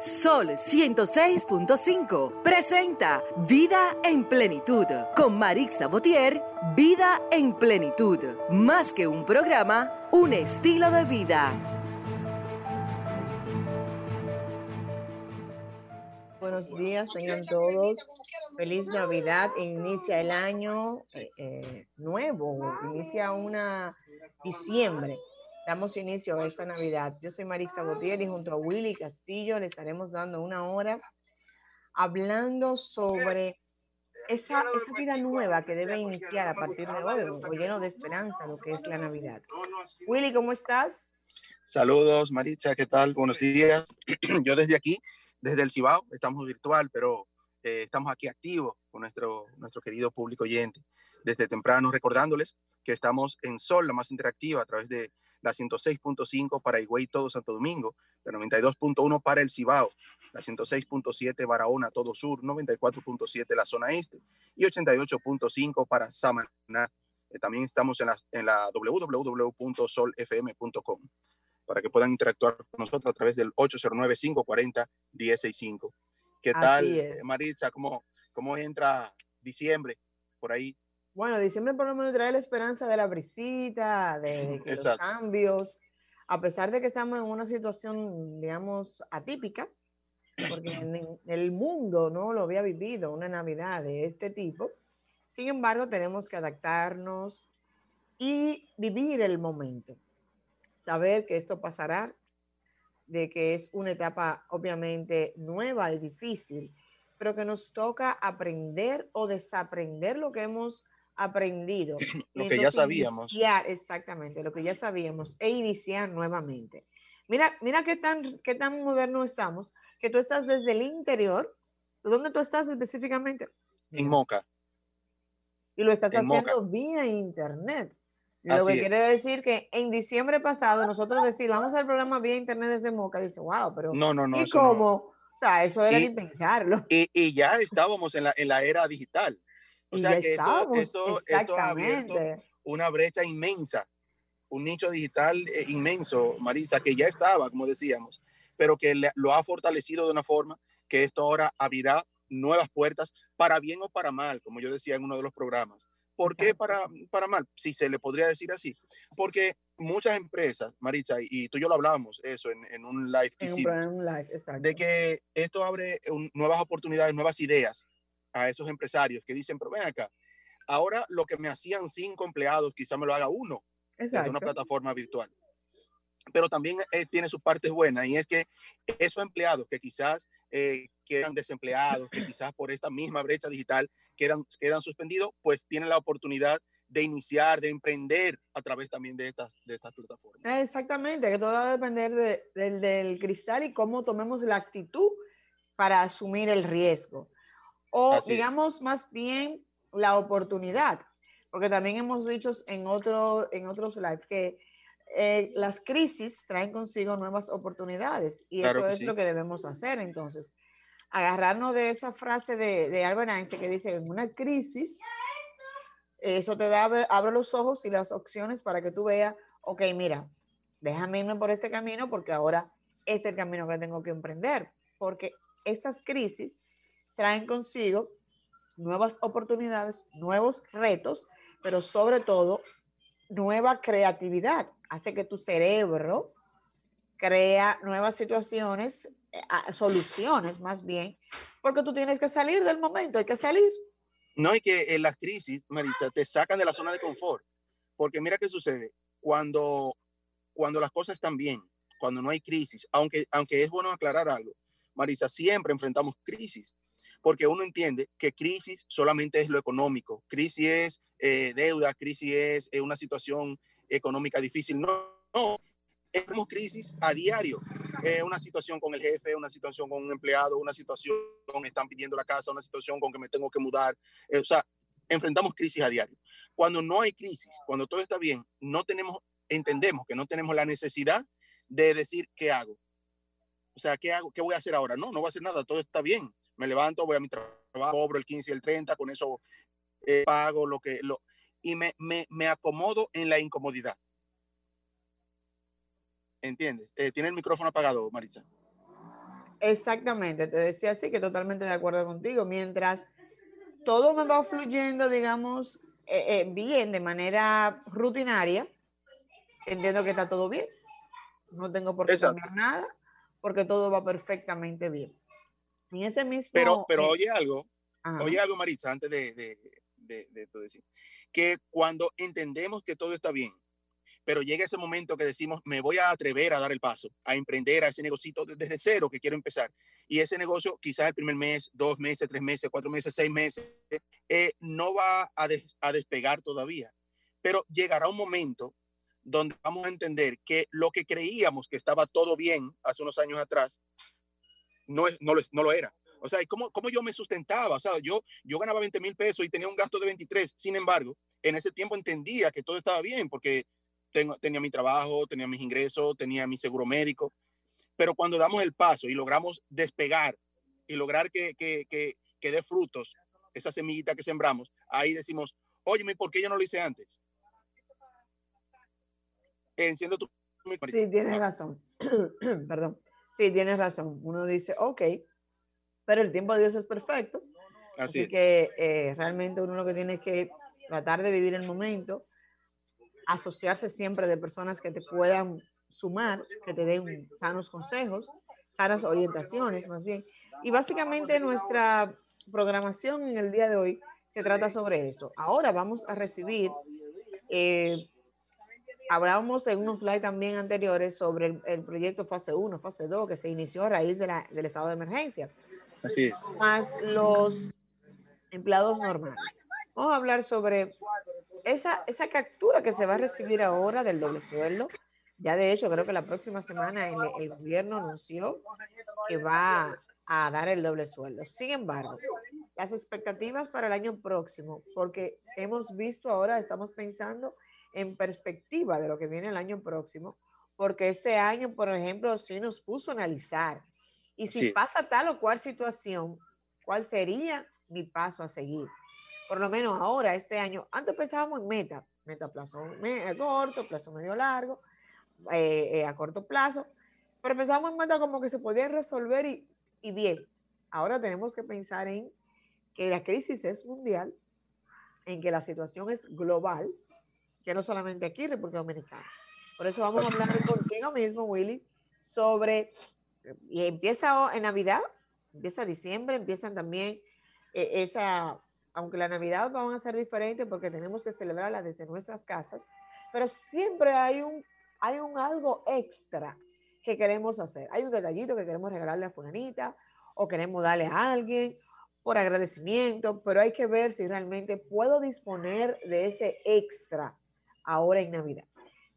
Sol 106.5 presenta Vida en Plenitud con Marix Sabotier. Vida en Plenitud. Más que un programa, un estilo de vida. Buenos días, tengan todos. Feliz Navidad. Inicia el año eh, eh, nuevo, inicia una diciembre damos inicio a esta Navidad. Yo soy Marisa Botier y junto a Willy Castillo le estaremos dando una hora hablando sobre esa, esa vida nueva que debe iniciar a partir de hoy, lleno de esperanza, lo que es la Navidad. Willy, ¿cómo estás? Saludos, Maritza, ¿qué tal? Buenos días. Yo desde aquí, desde el Cibao, estamos virtual, pero eh, estamos aquí activos con nuestro, nuestro querido público oyente. Desde temprano recordándoles que estamos en Sol, la más interactiva, a través de la 106.5 para Higüey, todo Santo Domingo, la 92.1 para el Cibao, la 106.7 Barahona, todo sur, 94.7 la zona este y 88.5 para Samaná. Eh, también estamos en la, en la www.solfm.com para que puedan interactuar con nosotros a través del 809-540-1065. ¿Qué tal, Maritza? ¿Cómo, ¿Cómo entra diciembre por ahí? Bueno, diciembre por lo menos trae la esperanza de la brisita, de, los cambios, a pesar de que estamos en una situación, digamos, atípica, porque en el mundo no lo había vivido una Navidad de este tipo. Sin embargo, tenemos que adaptarnos y vivir el momento. Saber que esto pasará, de que es una etapa obviamente nueva y difícil, pero que nos toca aprender o desaprender lo que hemos aprendido. lo que ya sabíamos. exactamente, lo que ya sabíamos e iniciar nuevamente. Mira, mira qué tan, qué tan moderno estamos, que tú estás desde el interior. ¿Dónde tú estás específicamente? En Moca. Y lo estás haciendo vía internet. Lo que quiere decir que en diciembre pasado nosotros decir, vamos al programa vía internet desde Moca, dice, wow, pero no, no, no, ¿y cómo? O sea, eso era ni pensarlo. Y, y, ya estábamos en la, en la era digital. O sea que esto, ha abierto una brecha inmensa, un nicho digital eh, inmenso, Marisa, que ya estaba, como decíamos, pero que lo ha fortalecido de una forma que esto ahora abrirá nuevas puertas para bien o para mal, como yo decía en uno de los programas. ¿Por qué para, para mal? Si se le podría decir así. Porque muchas empresas, Marisa, y tú y yo lo hablábamos, eso en, un live que hicimos, de que esto abre nuevas oportunidades, nuevas ideas a esos empresarios que dicen, pero ven acá, ahora lo que me hacían cinco empleados, quizá me lo haga uno desde una plataforma virtual. Pero también eh, tiene sus partes buenas y es que esos empleados que quizás eh, quedan desempleados, que quizás por esta misma brecha digital quedan, quedan suspendidos, pues tienen la oportunidad de iniciar, de emprender a través también de estas, de estas plataformas. Exactamente, que todo va a depender del cristal y cómo tomemos la actitud para asumir el riesgo o digamos más bien la oportunidad, porque también hemos dicho en, otro, en otros live que eh, las crisis traen consigo nuevas oportunidades y esto es lo que debemos hacer. Entonces. Agarrarnos de esa frase de, de Albert Einstein que dice, en una crisis, eso te da, abre los ojos y las opciones para que tú veas, ok, mira, déjame irme por este camino porque ahora es el camino que tengo que emprender, porque esas crisis traen consigo nuevas oportunidades, nuevos retos, pero sobre todo nueva creatividad. Hace que tu cerebro crea nuevas situaciones, eh, soluciones más bien, porque tú tienes que salir del momento, hay que salir. No, y que en las crisis, Marisa, te sacan de la zona de confort, porque mira qué sucede, cuando, cuando las cosas están bien, cuando no hay crisis, aunque, aunque es bueno aclarar algo, Marisa, siempre enfrentamos crisis, porque uno entiende que crisis solamente es lo económico, crisis es eh, deuda, crisis es eh, una situación económica difícil. No, no, tenemos crisis a diario. Eh, una situación con el jefe, una situación con un empleado, una situación están pidiendo la casa, una situación con que me tengo que mudar. o sea, enfrentamos crisis a diario. Cuando no hay crisis, cuando todo está bien, no tenemos, entendemos que no tenemos la necesidad de decir qué hago. O sea, ¿qué hago? ¿Qué voy a hacer ahora? No, no voy a hacer nada, todo está bien me levanto, voy a mi trabajo, cobro el 15 y el 30, con eso eh, pago lo que... Lo, y me, me, me, acomodo en la incomodidad. ¿Entiendes? Eh, tiene el micrófono apagado, Marisa. Exactamente, te decía así que totalmente de acuerdo contigo. Mientras todo me va fluyendo, digamos, eh, eh, bien, de manera rutinaria, entiendo que está todo bien. No tengo por qué cambiar nada, porque todo va perfectamente bien. En ese mismo. Pero, pero oye algo, oye algo, Maritza, antes de, de, de, de decir, que cuando entendemos que todo está bien, pero llega ese momento que decimos, me voy a atrever a dar el paso, a emprender a ese negocito desde cero que quiero empezar. Y ese negocio, quizás el primer mes, dos meses, tres meses, cuatro meses, seis meses, eh, no va a, a despegar todavía. Pero llegará un momento donde vamos a entender que lo que creíamos que estaba todo bien hace unos años atrás, no, es, no, lo, no era. O sea, ¿cómo, ¿cómo, yo me sustentaba? O sea, yo, yo ganaba 20 mil pesos y tenía un gasto de 23. Sin embargo, en ese tiempo entendía que todo estaba bien porque tengo, tenía mi trabajo, tenía mis ingresos, tenía mi seguro médico. Pero cuando damos el paso y logramos despegar y lograr que, que, que, que dé frutos esa semillita que sembramos, ahí decimos, oye, ¿por qué yo no lo hice antes? Enciendo tu... Sí, tienes razón. Perdón. Sí, tienes razón. Uno dice, ok, pero el tiempo de Dios es perfecto. Así, que eh, realmente uno lo que tiene es que tratar de vivir el momento, asociarse siempre de personas que te puedan sumar, que te den sanos consejos, sanas orientaciones más bien. Y básicamente nuestra programación en el día de hoy se trata sobre eso. Ahora vamos a recibir, eh, hablábamos en unos slides también anteriores sobre el, proyecto fase 1, fase 2, que se inició a raíz de la, del estado de emergencia. Así es. Más los empleados normales. Vamos a hablar sobre esa, esa captura que se va a recibir ahora del doble sueldo. Ya de hecho, creo que la próxima semana el, el gobierno anunció que va a dar el doble sueldo. Sin embargo, las expectativas para el año próximo, porque hemos visto ahora, estamos pensando en perspectiva de lo que viene el año próximo, porque este año, por ejemplo, sí nos puso a analizar. Y si pasa tal o cual situación, ¿cuál sería mi paso a seguir? por lo menos ahora, este año, antes pensábamos en meta, meta plazo corto, plazo medio largo, eh, eh, a corto plazo, pero pensábamos en meta como que se podía resolver y, y bien. Ahora tenemos que pensar en que la crisis es mundial, en que la situación es global, que no solamente aquí en República Dominicana. Por eso vamos a hablar contigo mismo, Willy, sobre, y empieza en Navidad, empieza diciembre, empiezan también eh, esa aunque la Navidad va a ser diferente porque tenemos que celebrarla desde nuestras casas, pero siempre hay un, hay un algo extra que queremos hacer. Hay un detallito que queremos regalarle a Fulanita o queremos darle a alguien por agradecimiento, pero hay que ver si realmente puedo disponer de ese extra ahora en Navidad.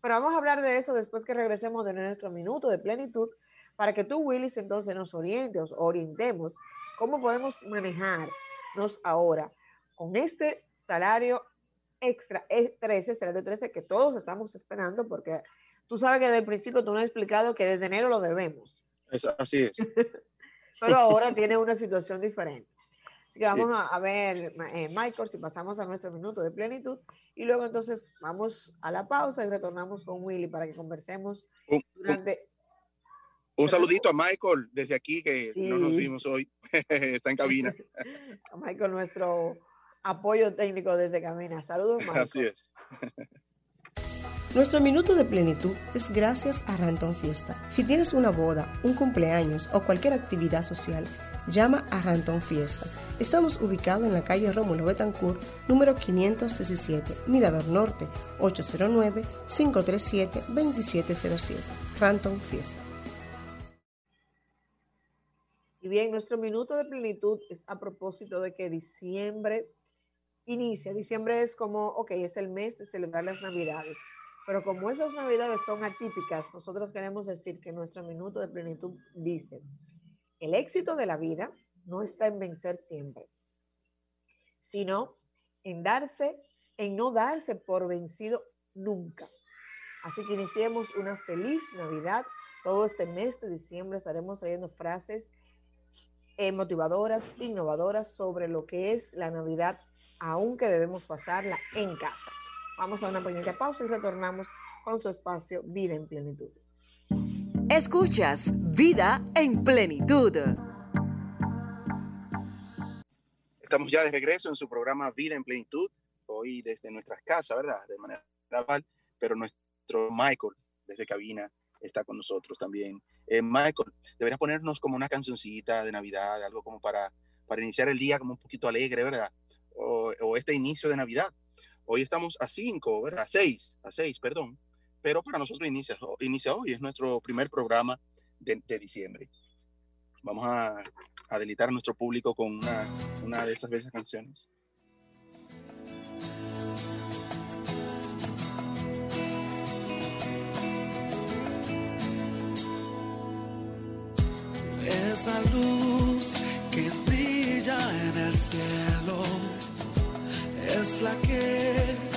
Pero vamos a hablar de eso después que regresemos de nuestro minuto de plenitud para que tú, Willis, entonces nos orientes, orientemos cómo podemos manejarnos ahora con este salario extra, 13, salario 13 que todos estamos esperando, porque tú sabes que desde el principio tú no has explicado que desde enero lo debemos. así es. Pero ahora tiene una situación diferente. Así que vamos a, ver, eh, Michael, si pasamos a nuestro minuto de plenitud y luego entonces vamos a la pausa y retornamos con Willy para que conversemos durante... Un, saludito a Michael desde aquí que no nos vimos hoy. Está en cabina. a Michael, nuestro apoyo técnico desde Camina. Saludos, Marco. Así es. Nuestro minuto de plenitud es gracias a Ranton Fiesta. Si tienes una boda, un cumpleaños o cualquier actividad social, llama a Ranton Fiesta. Estamos ubicados en la calle Rómulo Betancourt, número 517, Mirador Norte, 809-537-2707. Ranton Fiesta. Y bien, nuestro minuto de plenitud es a propósito de que diciembre inicia. Diciembre es como, ok, es el mes de celebrar las Navidades. Pero como esas Navidades son atípicas, nosotros queremos decir que nuestro minuto de plenitud dice, el éxito de la vida no está en vencer siempre, sino en darse, en no darse por vencido nunca. Así que iniciemos una feliz Navidad. Todo este mes de diciembre estaremos trayendo frases eh, motivadoras, innovadoras sobre lo que es la Navidad aunque debemos pasarla en casa. Vamos a una pequeña pausa y retornamos con su espacio Vida en Plenitud. Escuchas Vida en Plenitud. Estamos ya de regreso en su programa Vida en Plenitud, hoy desde nuestras casas, ¿verdad? De manera gradual, pero nuestro Michael desde cabina está con nosotros también. Eh, Michael, deberías ponernos como una cancioncita de Navidad, algo como para, para iniciar el día como un poquito alegre, ¿verdad? O, o este inicio de Navidad. Hoy estamos a cinco, ¿verdad? A seis, a seis, perdón pero para nosotros inicia, hoy, es nuestro primer programa de, diciembre. Vamos a, a, delitar a nuestro público con una, una de esas bellas canciones. Esa luz que brilla en el cielo es la que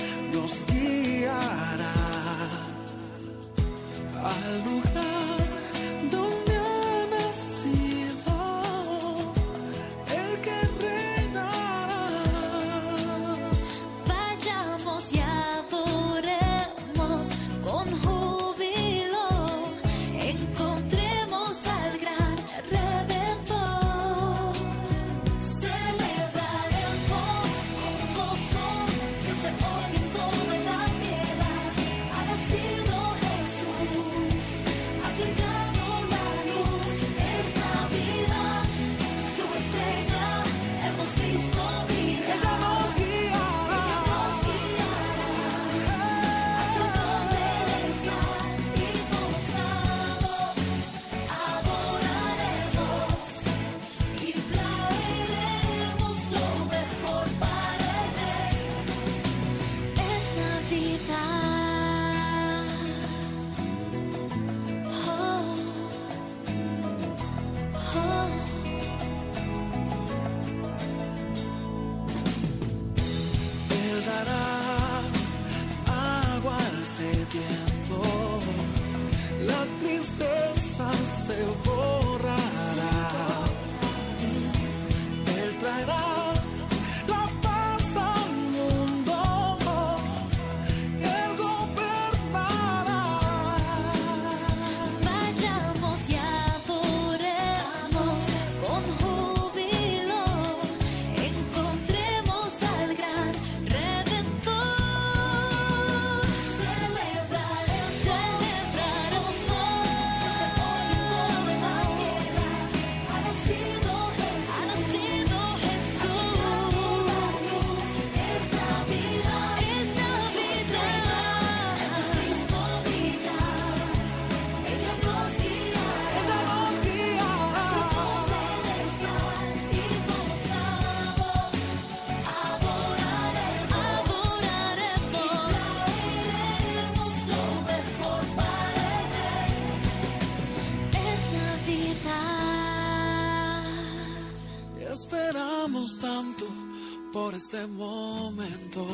este momento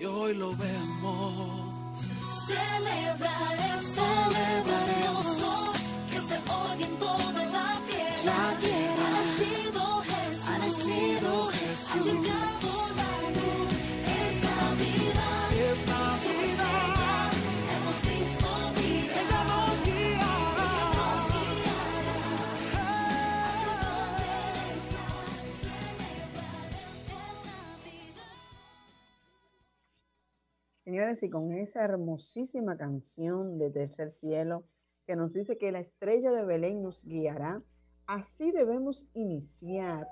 y hoy lo vemos. Celebraremos, y con esa hermosísima canción de Tercer Cielo que nos dice que la estrella de Belén nos guiará, así debemos iniciar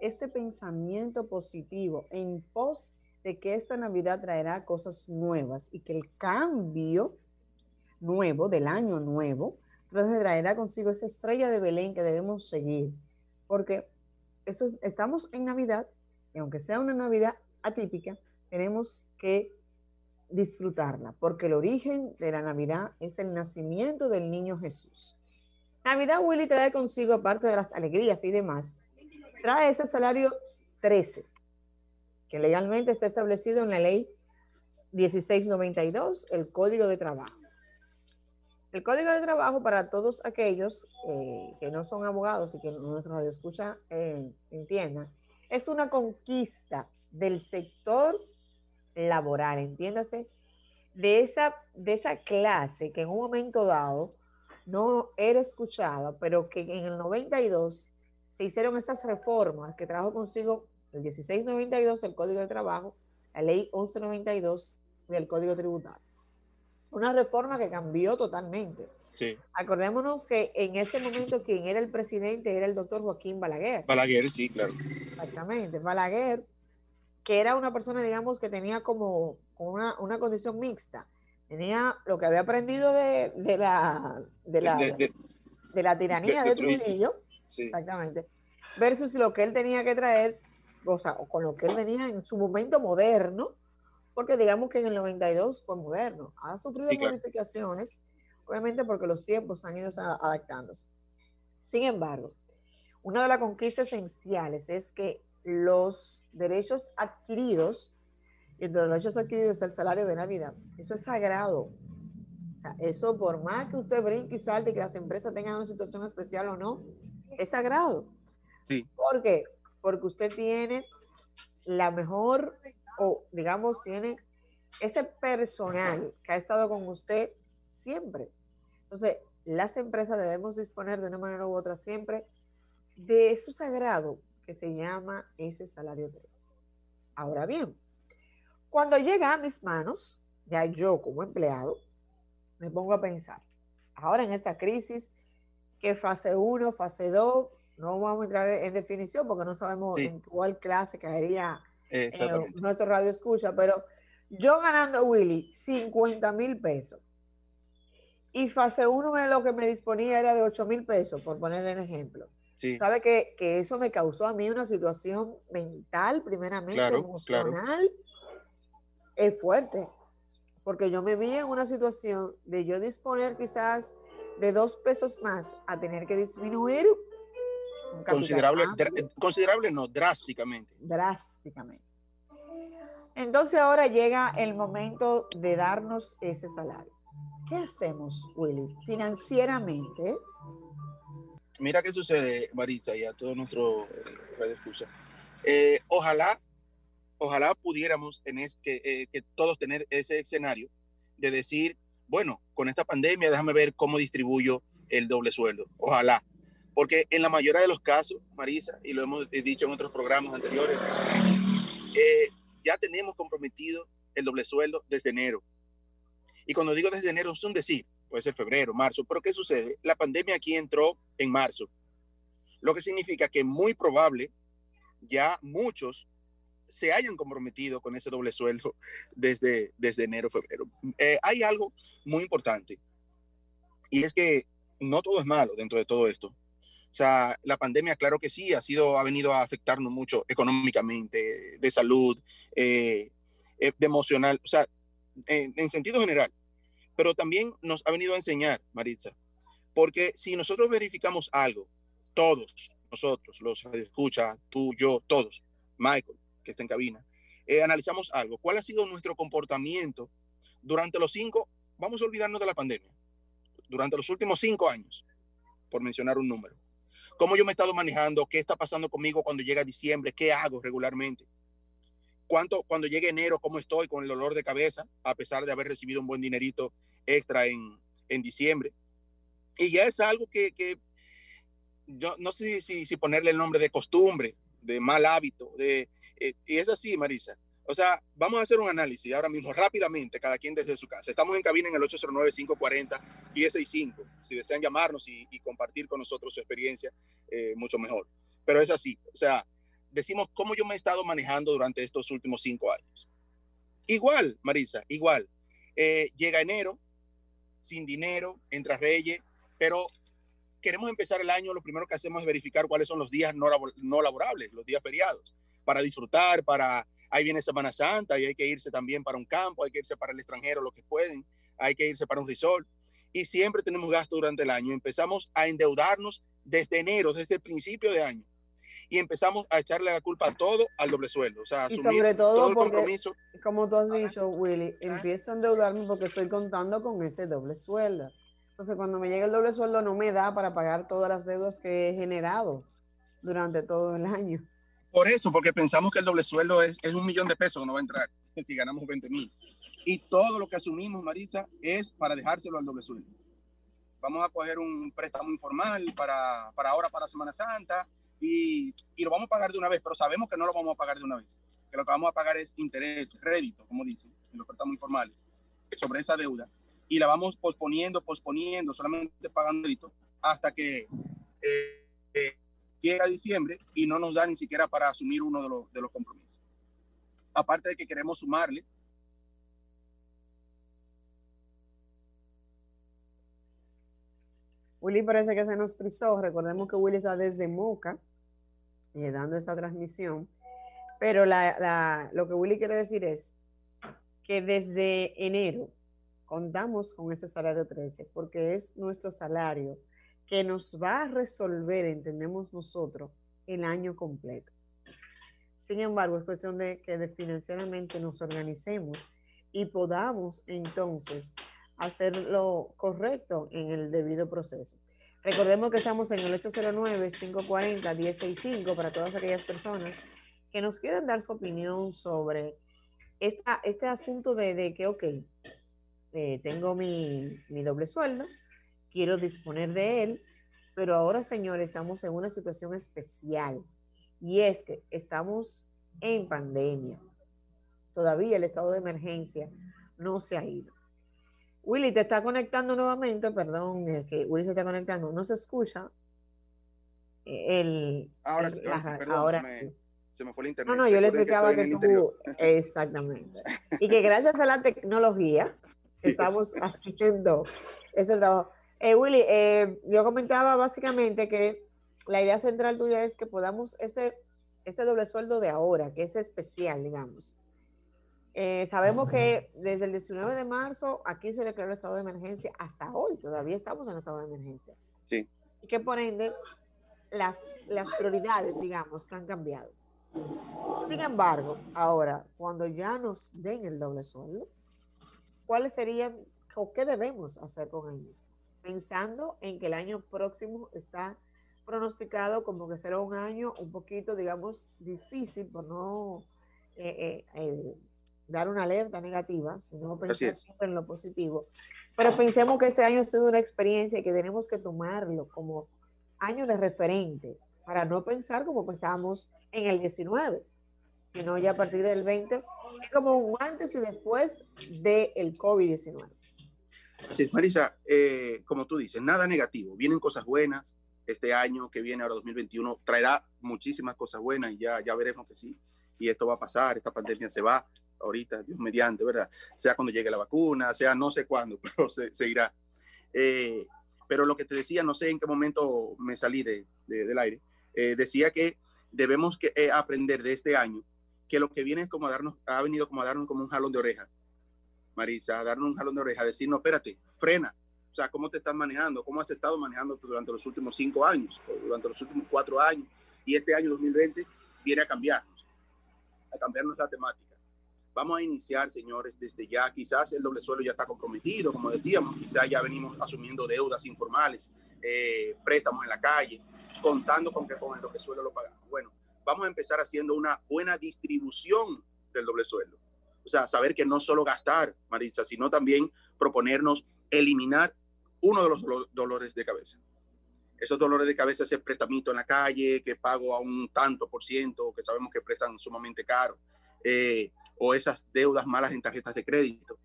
este pensamiento positivo en pos de que esta Navidad traerá cosas nuevas y que el cambio nuevo del año nuevo entonces traerá consigo esa estrella de Belén que debemos seguir, porque eso estamos en Navidad y aunque sea una Navidad atípica, tenemos que disfrutarla, porque el origen de la Navidad es el nacimiento del niño Jesús. Navidad, Willy, trae consigo, aparte de las alegrías y demás, trae ese salario 13, que legalmente está establecido en la ley 1692, el Código de Trabajo. El Código de Trabajo para todos aquellos eh, que no son abogados y que nuestro radio escucha eh, entiendan, es una conquista del sector laboral, entiéndase, de esa, de esa clase que en un momento dado no era escuchada, pero que en el 92 se hicieron esas reformas que trajo consigo el 1692 del Código de Trabajo, la ley 1192 del Código Tributario. Una reforma que cambió totalmente. Sí. Acordémonos que en ese momento quien era el presidente era el doctor Joaquín Balaguer. Balaguer, sí, claro. Exactamente. Balaguer, que era una persona, digamos, que tenía como una, una condición mixta. Tenía lo que había aprendido de, de la, de, la, de, la tiranía de, Trujillo. Sí. Exactamente. Versus lo que él tenía que traer, o sea, con lo que él venía en su momento moderno, porque digamos que en el 92 fue moderno. Ha sufrido modificaciones, obviamente porque los tiempos han ido adaptándose. Sin embargo, una de las conquistas esenciales es que los derechos adquiridos, y entre los derechos adquiridos es el salario de Navidad, eso es sagrado. O sea, eso por más que usted brinque y salte y que las empresas tengan una situación especial o no, es sagrado. Sí. ¿Por qué? Porque usted tiene la mejor o digamos tiene ese personal que ha estado con usted siempre. Entonces, las empresas debemos disponer de una manera u otra siempre de eso sagrado que se llama ese salario 3. Ahora bien, cuando llega a mis manos, ya yo como empleado, me pongo a pensar, ahora en esta crisis, que fase 1, fase 2, no vamos a entrar en definición porque no sabemos en cuál clase caería eh, nuestro radio escucha, pero yo ganando, Willy, 50 mil pesos. Y fase 1 lo que me disponía era de 8 mil pesos, por ponerle un ejemplo. ¿Sabe que, que, eso me causó a mí una situación mental, primeramente, emocional? Es fuerte, porque yo me vi en una situación de yo disponer quizás de dos pesos más a tener que disminuir Considerable, considerable no, drásticamente. Drásticamente. Entonces ahora llega el momento de darnos ese salario. ¿Qué hacemos, Willy? Financieramente. Mira qué sucede, Maritza, y a todo nuestro eh, radio escucha. Eh, ojalá, ojalá pudiéramos en que, eh, que todos tener ese escenario de decir, bueno, con esta pandemia déjame ver cómo distribuyo el doble sueldo. Ojalá, porque en la mayoría de los casos, Marisa, y lo hemos dicho en otros programas anteriores, eh, ya tenemos comprometido el doble sueldo desde enero. Y cuando digo desde enero, es un decir, puede ser febrero, marzo, pero ¿qué sucede? La pandemia aquí entró en marzo, lo que significa que muy probable ya muchos se hayan comprometido con ese doble sueldo desde, desde enero, febrero. Eh, hay algo muy importante y es que no todo es malo dentro de todo esto. O sea, la pandemia, claro que sí, ha sido, ha venido a afectarnos mucho económicamente, de salud, eh, eh, emocional, o sea, en, sentido general. Pero también nos ha venido a enseñar, Maritza, porque si nosotros verificamos algo, todos nosotros, los escucha, tú, yo, todos, Michael, que está en cabina, eh, analizamos algo, cuál ha sido nuestro comportamiento durante los cinco, vamos a olvidarnos de la pandemia, durante los últimos cinco años, por mencionar un número cómo yo me he estado manejando, qué está pasando conmigo cuando llega diciembre, qué hago regularmente. Cuánto, cuando llegue enero, cómo estoy con el dolor de cabeza, a pesar de haber recibido un buen dinerito extra en, en diciembre. Y ya es algo que, que yo no sé si, si, ponerle el nombre de costumbre, de mal hábito, de, eh, y es así, Marisa. O sea, vamos a hacer un análisis ahora mismo rápidamente, cada quien desde su casa. Estamos en cabina en el 809-540-1065. Si desean llamarnos y, compartir con nosotros su experiencia, eh, mucho mejor. Pero es así. O sea, decimos cómo yo me he estado manejando durante estos últimos cinco años. Igual, Marisa, igual. Eh, llega enero, sin dinero, entra Reyes, pero queremos empezar el año, lo primero que hacemos es verificar cuáles son los días no, no laborables, los días feriados, para disfrutar, para ahí viene Semana Santa y hay que irse también para un campo, hay que irse para el extranjero, lo que pueden, hay que irse para un resort. Y siempre tenemos gasto durante el año. Empezamos a endeudarnos desde enero, desde el principio de año. Y empezamos a echarle la culpa a todo al doble sueldo. O sea, y sobre todo, el compromiso. Como tú has dicho, Willy, empiezo a endeudarme porque estoy contando con ese doble sueldo. Entonces, cuando me llega el doble sueldo, no me da para pagar todas las deudas que he generado durante todo el año. Por eso, porque pensamos que el doble sueldo es, es un millón de pesos que no va a entrar si ganamos 20 mil. Y todo lo que asumimos, Marisa, es para dejárselo al doble sueldo. vamos a coger un préstamo informal para, para ahora, para Semana Santa, y, y, lo vamos a pagar de una vez, pero sabemos que no lo vamos a pagar de una vez, que lo que vamos a pagar es interés, rédito, como dicen, en los préstamos informales, sobre esa deuda, y la vamos posponiendo, posponiendo, solamente pagando crédito, hasta que eh, eh, llega diciembre y no nos da ni siquiera para asumir uno de los, de los compromisos. Aparte de que queremos sumarle Willy parece que se nos frizó. Recordemos que Willy está desde Moca eh, dando esta transmisión. Pero lo que Willy quiere decir es que desde enero contamos con ese salario 13 porque es nuestro salario que nos va a resolver, entendemos nosotros, el año completo. Sin embargo, es cuestión de que financieramente nos organicemos y podamos entonces hacer lo correcto en el debido proceso. Recordemos que estamos en el 809-540-165 para todas aquellas personas que nos quieran dar su opinión sobre esta, este asunto de, que, ok, eh, tengo mi, mi doble sueldo, quiero disponer de él, pero ahora, señores, estamos en una situación especial y es que estamos en pandemia. Todavía el estado de emergencia no se ha ido. Willy, te está conectando nuevamente, perdón, es que Willy se está conectando, no se escucha. Eh, el, ahora, sí, ahora, sí. Se me fue el internet. No, no, yo le explicaba que, tú, exactamente. Y que gracias a la tecnología estamos haciendo ese trabajo. Eh, Willy, eh, yo comentaba básicamente que la idea central tuya es que podamos este, este doble sueldo de ahora, que es especial, digamos, eh, sabemos que desde el 19 de marzo aquí se declaró estado de emergencia hasta hoy, todavía estamos en estado de emergencia. Sí. Y que por ende las, las prioridades, digamos, que han cambiado. Sin embargo, ahora, cuando ya nos den el doble sueldo, ¿cuáles serían o qué debemos hacer con el mismo? Pensando en que el año próximo está pronosticado como que será un año un poquito, digamos, difícil por no eh, eh, dar una alerta negativa, sino pensar siempre en lo positivo. Pero pensemos que este año ha sido una experiencia y que tenemos que tomarlo como año de referente para no pensar como pensábamos en el 19, sino ya a partir del 20, como un antes y después del COVID-19. Sí, Marisa, eh, como tú dices, nada negativo, vienen cosas buenas, este año que viene, ahora 2021, traerá muchísimas cosas buenas y ya, ya veremos que sí, y esto va a pasar, esta pandemia se va, ahorita, Dios mediante, ¿verdad? Sea cuando llegue la vacuna, sea no sé cuándo, pero se, irá. Eh, pero lo que te decía, no sé en qué momento me salí de, del aire, eh, decía que debemos que, eh, aprender de este año que lo que viene es como darnos, ha venido como a darnos como un jalón de oreja, Marisa, a darnos un jalón de oreja, decir, no, espérate, frena, o sea, ¿cómo te estás manejando? ¿Cómo has estado manejando durante los últimos cinco años, durante los últimos cuatro años? Y este año 2020 viene a cambiarnos, a cambiar nuestra temática. Vamos a iniciar, señores, desde ya. Quizás el doble suelo ya está comprometido, como decíamos, quizás ya venimos asumiendo deudas informales, eh, préstamos en la calle, contando con que con el doble suelo lo pagamos. Bueno, vamos a empezar haciendo una buena distribución del doble suelo. O sea, saber que no solo gastar, Marisa, sino también proponernos eliminar uno de los dolores de cabeza. Esos dolores de cabeza, ese prestamito en la calle, que pago a un tanto por ciento, que sabemos que prestan sumamente caro, eh, o esas deudas malas en tarjetas de crédito.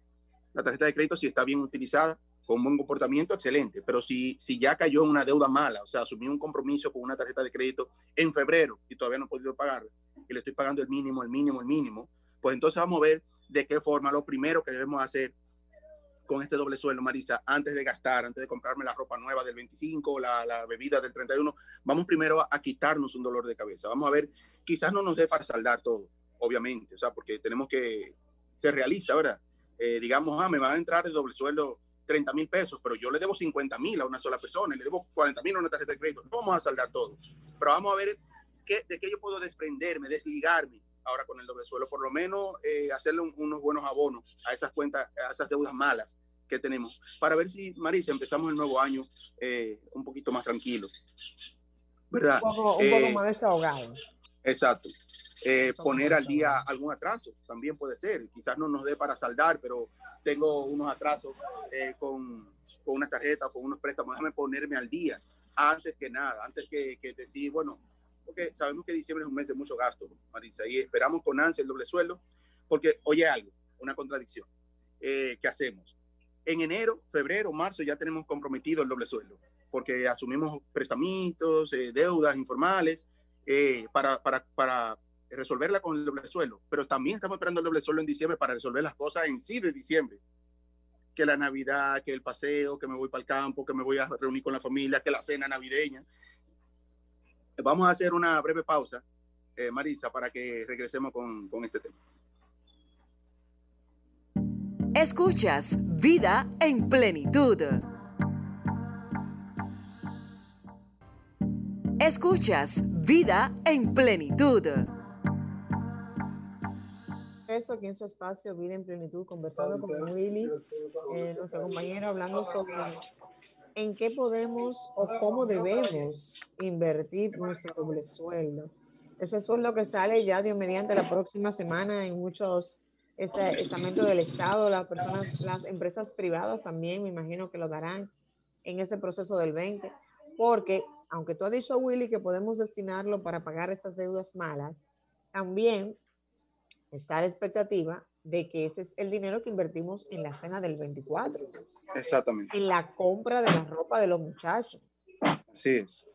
La tarjeta de crédito, si está bien utilizada, con buen comportamiento, excelente, pero si, si ya cayó en una deuda mala, o sea, asumí un compromiso con una tarjeta de crédito en febrero y todavía no he podido pagar, y le estoy pagando el mínimo, el mínimo, el mínimo, pues entonces vamos a ver de qué forma lo primero que debemos hacer con este doble sueldo, Marisa, antes de gastar, antes de comprarme la ropa nueva del 25, la, la bebida del 31, vamos primero a, a, quitarnos un dolor de cabeza. Vamos a ver, quizás no nos dé para saldar todo, obviamente, o sea, porque tenemos que ser realistas, ¿verdad? Eh, digamos, ah, me va a entrar de doble sueldo 30 mil pesos, pero yo le debo 50 mil a una sola persona, le debo 40 mil a una tarjeta de crédito, no vamos a saldar todo, pero vamos a ver qué, de qué yo puedo desprenderme, desligarme ahora con el doble suelo, por lo menos eh, hacerle unos buenos abonos a esas cuentas, a esas deudas malas que tenemos, para ver si, Marisa, empezamos el nuevo año eh, un poquito más tranquilos, ¿verdad? Un poco, un poco más desahogado. Exacto. Eh, poner al día algún atraso, también puede ser. Quizás no nos dé para saldar, pero tengo unos atrasos eh, con, con una tarjeta o con unos préstamos. Déjame ponerme al día antes que nada, antes que, que decir, bueno, porque sabemos que diciembre es un mes de mucho gasto, Marisa, y esperamos con ansia el doble sueldo, porque, oye algo, una contradicción. Eh, ¿Qué hacemos? En enero, febrero, marzo ya tenemos comprometido el doble sueldo, porque asumimos prestamitos, eh, deudas informales eh, para, para, para resolverla con el doble sueldo, pero también estamos esperando el doble sueldo en diciembre para resolver las cosas en sí de diciembre. Que la Navidad, que el paseo, que me voy para el campo, que me voy a reunir con la familia, que la cena navideña. Vamos a hacer una breve pausa, eh, Marisa, para que regresemos con, con este tema. Escuchas Vida en Plenitud. Escuchas Vida en Plenitud. Eso aquí en su espacio, Vida en Plenitud, conversando con Willy, eh, nuestro compañero, hablando sobre en qué podemos o cómo debemos invertir nuestro doble sueldo. Ese sueldo que sale ya Dios mediante la próxima semana en muchos este, estamentos del Estado, las personas, las empresas privadas también me imagino que lo darán en ese proceso del 20, porque aunque tú has dicho, Willy, que podemos destinarlo para pagar esas deudas malas, también está la expectativa de que ese es el dinero que invertimos en la cena del 24. Exactamente. En la compra de la ropa de los muchachos. Así es.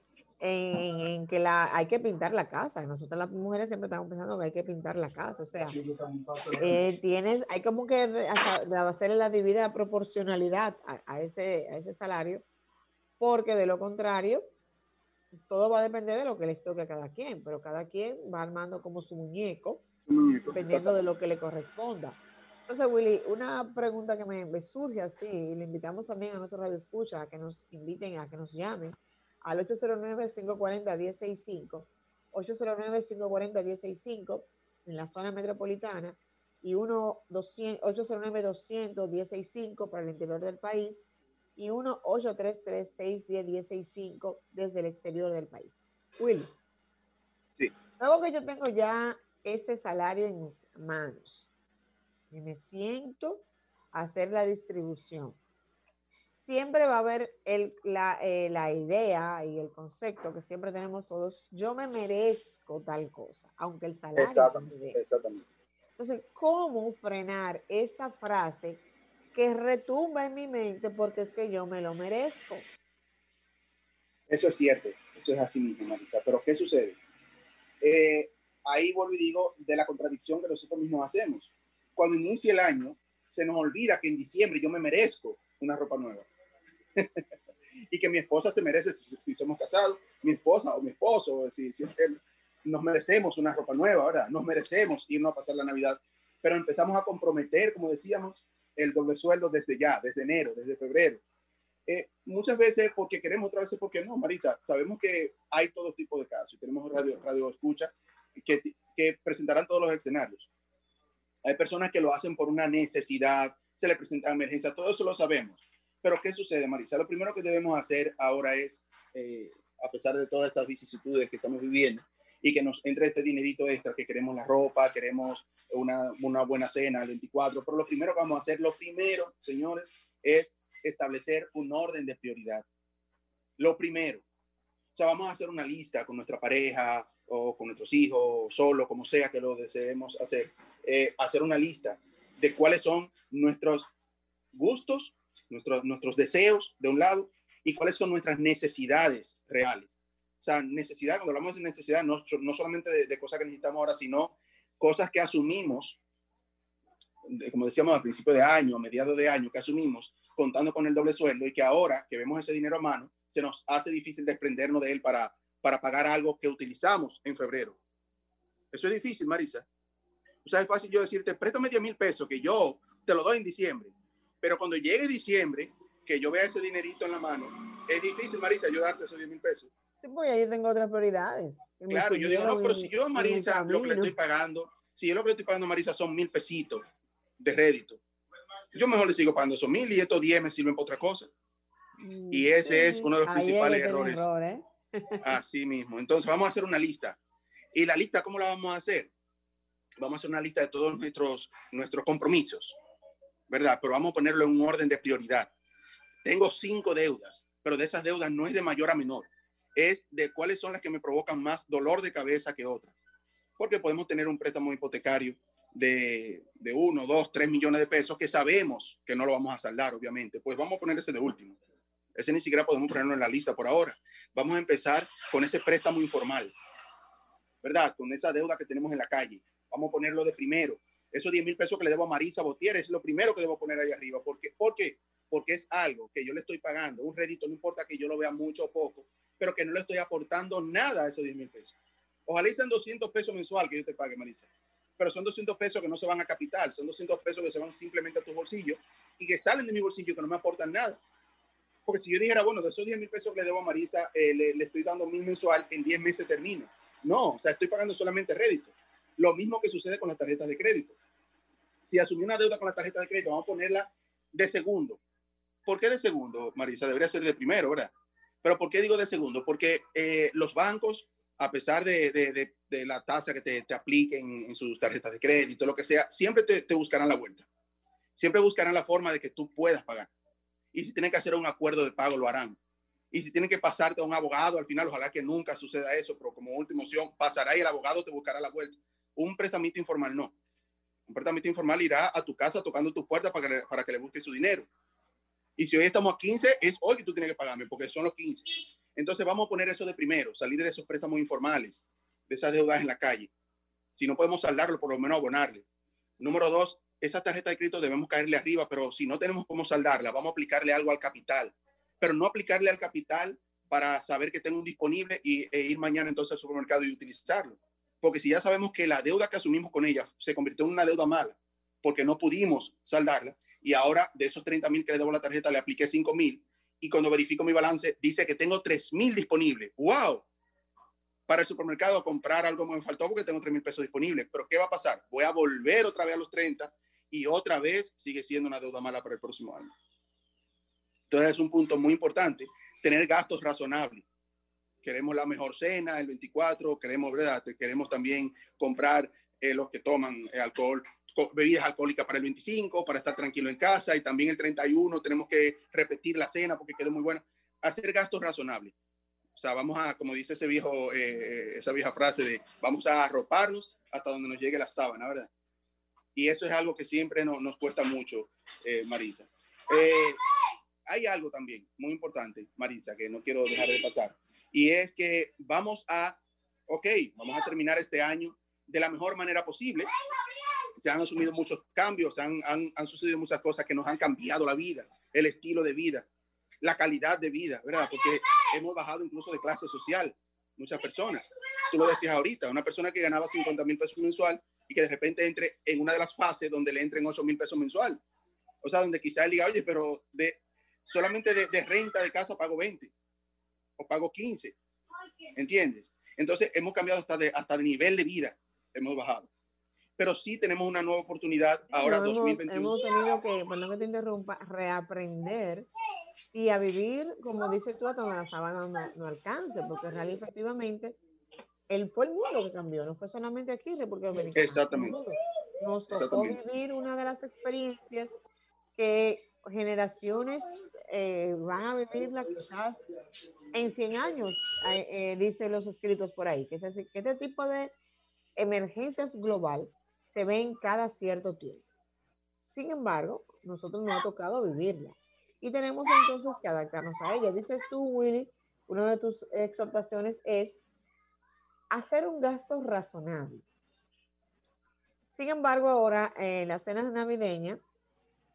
En, en que la, hay que pintar la casa. Nosotros las mujeres siempre estamos pensando que hay que pintar la casa. O sea, eh, tienes, hay como que hacerle la debida proporcionalidad a, a, ese, a ese salario, porque de lo contrario, todo va a depender de lo que les toque a cada quien, pero cada quien va armando como su muñeco dependiendo de lo que le corresponda. Entonces, Willy, una pregunta que me, me surge así, y le invitamos también a nuestro radio escucha a que nos inviten, a que nos llamen al 809-540-1065, 809-540-1065 en la zona metropolitana y 809-200-1065 para el interior del país y 1-833-610-1065 desde el exterior del país. Willy. Sí. Luego que yo tengo ya ese salario en mis manos y me siento a hacer la distribución. Siempre va a haber el, la, eh, la, idea y el concepto que siempre tenemos todos, yo me merezco tal cosa, aunque el salario... Exactamente, exactamente. Entonces, ¿cómo frenar esa frase que retumba en mi mente porque es que yo me lo merezco? Eso es cierto, eso es así mismo, Marisa. Pero ¿qué sucede? Eh, ahí vuelvo y digo de la contradicción que nosotros mismos hacemos. Cuando inicia el año, se nos olvida que en diciembre yo me merezco una ropa nueva. y que mi esposa se merece, si, somos casados, mi esposa o mi esposo, si, si nos merecemos una ropa nueva, ahora nos merecemos irnos a pasar la Navidad, pero empezamos a comprometer, como decíamos, el doble sueldo desde ya, desde enero, desde febrero. Eh, muchas veces porque queremos, otras veces porque no, Marisa, sabemos que hay todo tipo de casos, tenemos radio, radio escucha que, presentarán todos los escenarios. Hay personas que lo hacen por una necesidad, se le presenta emergencia, todo eso lo sabemos. Pero ¿qué sucede, Marisa? Lo primero que debemos hacer ahora es, eh, a pesar de todas estas vicisitudes que estamos viviendo, y que nos entre este dinerito extra, que queremos la ropa, queremos una, una buena cena el 24, pero lo primero que vamos a hacer, lo primero, señores, es establecer un orden de prioridad. Lo primero, o sea, vamos a hacer una lista con nuestra pareja, o con nuestros hijos, solo, como sea que lo deseemos hacer, eh, hacer una lista de cuáles son nuestros gustos, nuestros, nuestros deseos de un lado y cuáles son nuestras necesidades reales. O sea, necesidad, cuando hablamos de necesidad, no, no solamente de, de, cosas que necesitamos ahora, sino cosas que asumimos, como decíamos al principio de año, a mediados de año, que asumimos contando con el doble sueldo y que ahora que vemos ese dinero a mano, se nos hace difícil desprendernos de él para para pagar algo que utilizamos en febrero. Eso es difícil, Marisa. O sea, es fácil yo decirte, préstame 10 mil pesos que yo te lo doy en diciembre. Pero cuando llegue diciembre, que yo vea ese dinerito en la mano, es difícil, Marisa, yo darte esos 10 mil pesos. Sí, pues yo tengo otras prioridades. Claro, yo digo, no, pero si yo, Marisa, lo que le estoy pagando, si yo lo que le estoy pagando, Marisa, son mil pesitos de rédito, yo mejor le sigo pagando esos mil y estos 10 me sirven para otra cosa. Y ese sí. es uno de los principales errores. Error, ¿eh? Así mismo. Entonces, vamos a hacer una lista. ¿Y la lista cómo la vamos a hacer? Vamos a hacer una lista de todos nuestros, nuestros compromisos, ¿verdad? Pero vamos a ponerlo en un orden de prioridad. Tengo cinco deudas, pero de esas deudas no es de mayor a menor. Es de cuáles son las que me provocan más dolor de cabeza que otras. Porque podemos tener un préstamo hipotecario de, de uno, dos, tres millones de pesos que sabemos que no lo vamos a saldar, obviamente. Pues vamos a poner ese de último. Ese ni siquiera podemos ponerlo en la lista por ahora. Vamos a empezar con ese préstamo informal, ¿verdad? Con esa deuda que tenemos en la calle. Vamos a ponerlo de primero. Esos 10 mil pesos que le debo a Marisa Botier es lo primero que debo poner ahí arriba. ¿Por qué? Porque, porque es algo que yo le estoy pagando, un rédito, no importa que yo lo vea mucho o poco, pero que no le estoy aportando nada a esos 10 mil pesos. Ojalá sean 200 pesos mensual que yo te pague, Marisa. Pero son 200 pesos que no se van a capital, son 200 pesos que se van simplemente a tu bolsillo y que salen de mi bolsillo que no me aportan nada. Porque si yo dijera, bueno, de esos 10 mil pesos que le debo a Marisa, eh, le, estoy dando mil mensual, en 10 meses termino. No, o sea, estoy pagando solamente rédito. Lo mismo que sucede con las tarjetas de crédito. Si asumí una deuda con la tarjeta de crédito, vamos a ponerla de segundo. ¿Por qué de segundo, Marisa? Debería ser de primero, ¿verdad? Pero ¿por qué digo de segundo? Porque eh, los bancos, a pesar de, la tasa que te, te apliquen en sus tarjetas de crédito, lo que sea, siempre te buscarán la vuelta. Siempre buscarán la forma de que tú puedas pagar. Y si tienen que hacer un acuerdo de pago, lo harán. Y si tienen que pasarte a un abogado, al final, ojalá que nunca suceda eso, pero como última opción, pasará y el abogado te buscará la vuelta. Un prestamito informal no. Un prestamito informal irá a tu casa tocando tu puerta para que, para que le busques su dinero. Y si hoy estamos a 15, es hoy que tú tienes que pagarme, porque son los 15. Entonces vamos a poner eso de primero, salir de esos préstamos informales, de esas deudas en la calle. Si no podemos saldarlo, por lo menos abonarle. Número dos, esa tarjeta de crédito debemos caerle arriba, pero si no tenemos cómo saldarla, vamos a aplicarle algo al capital, pero no aplicarle al capital para saber que tengo un disponible y, e ir mañana entonces al supermercado y utilizarlo. Porque si ya sabemos que la deuda que asumimos con ella se convirtió en una deuda mala, porque no pudimos saldarla, y ahora de esos 30 mil que le debo a la tarjeta le apliqué 5 mil, y cuando verifico mi balance dice que tengo 3 mil disponibles. ¡Wow! Para el supermercado comprar algo me faltó porque tengo 3 mil pesos disponibles. Pero ¿qué va a pasar? Voy a volver otra vez a los 30 y otra vez sigue siendo una deuda mala para el próximo año. Entonces es un punto muy importante, tener gastos razonables. Queremos la mejor cena el 24, queremos, ¿verdad? queremos también comprar eh, los que toman eh, alcohol, bebidas alcohólicas para el 25, para estar tranquilo en casa, y también el 31 tenemos que repetir la cena porque quedó muy buena. Hacer gastos razonables. O sea, vamos a, como dice ese viejo, eh, esa vieja frase de vamos a arroparnos hasta donde nos llegue la sábana, ¿verdad? Y eso es algo que siempre no, nos cuesta mucho, eh, Marisa. Eh, hay algo también muy importante, Marisa, que no quiero dejar de pasar. Y es que vamos a, ok, vamos a terminar este año de la mejor manera posible. Se han asumido muchos cambios, han, han, han sucedido muchas cosas que nos han cambiado la vida, el estilo de vida, la calidad de vida, ¿verdad? Porque hemos bajado incluso de clase social muchas personas. Tú lo decías ahorita, una persona que ganaba 50 mil pesos mensual y que de repente entre en una de las fases donde le entren 8 mil pesos mensual. O sea, donde quizá él diga, oye, pero de, solamente de, de, renta de casa pago 20 o pago 15. ¿Entiendes? Entonces hemos cambiado hasta de, hasta de nivel de vida, hemos bajado. Pero sí tenemos una nueva oportunidad ahora hemos, 2021. Hemos tenido que, perdón que te interrumpa, reaprender y a vivir, como dices tú, hasta donde la sábana no, no alcance, porque realmente efectivamente él fue el mundo que cambió, no fue solamente aquí en República Dominicana. Exactamente. Nos tocó Exactamente. vivir una de las experiencias que generaciones eh, van a vivirla quizás en 100 años, eh, eh, dicen los escritos por ahí, que, es así, que este tipo de emergencias global se ven cada cierto tiempo. Sin embargo, nosotros nos ha tocado vivirla y tenemos entonces que adaptarnos a ella. Dices tú, Willy, una de tus exhortaciones es hacer un gasto razonable. Sin embargo, ahora en eh, las cenas navideñas,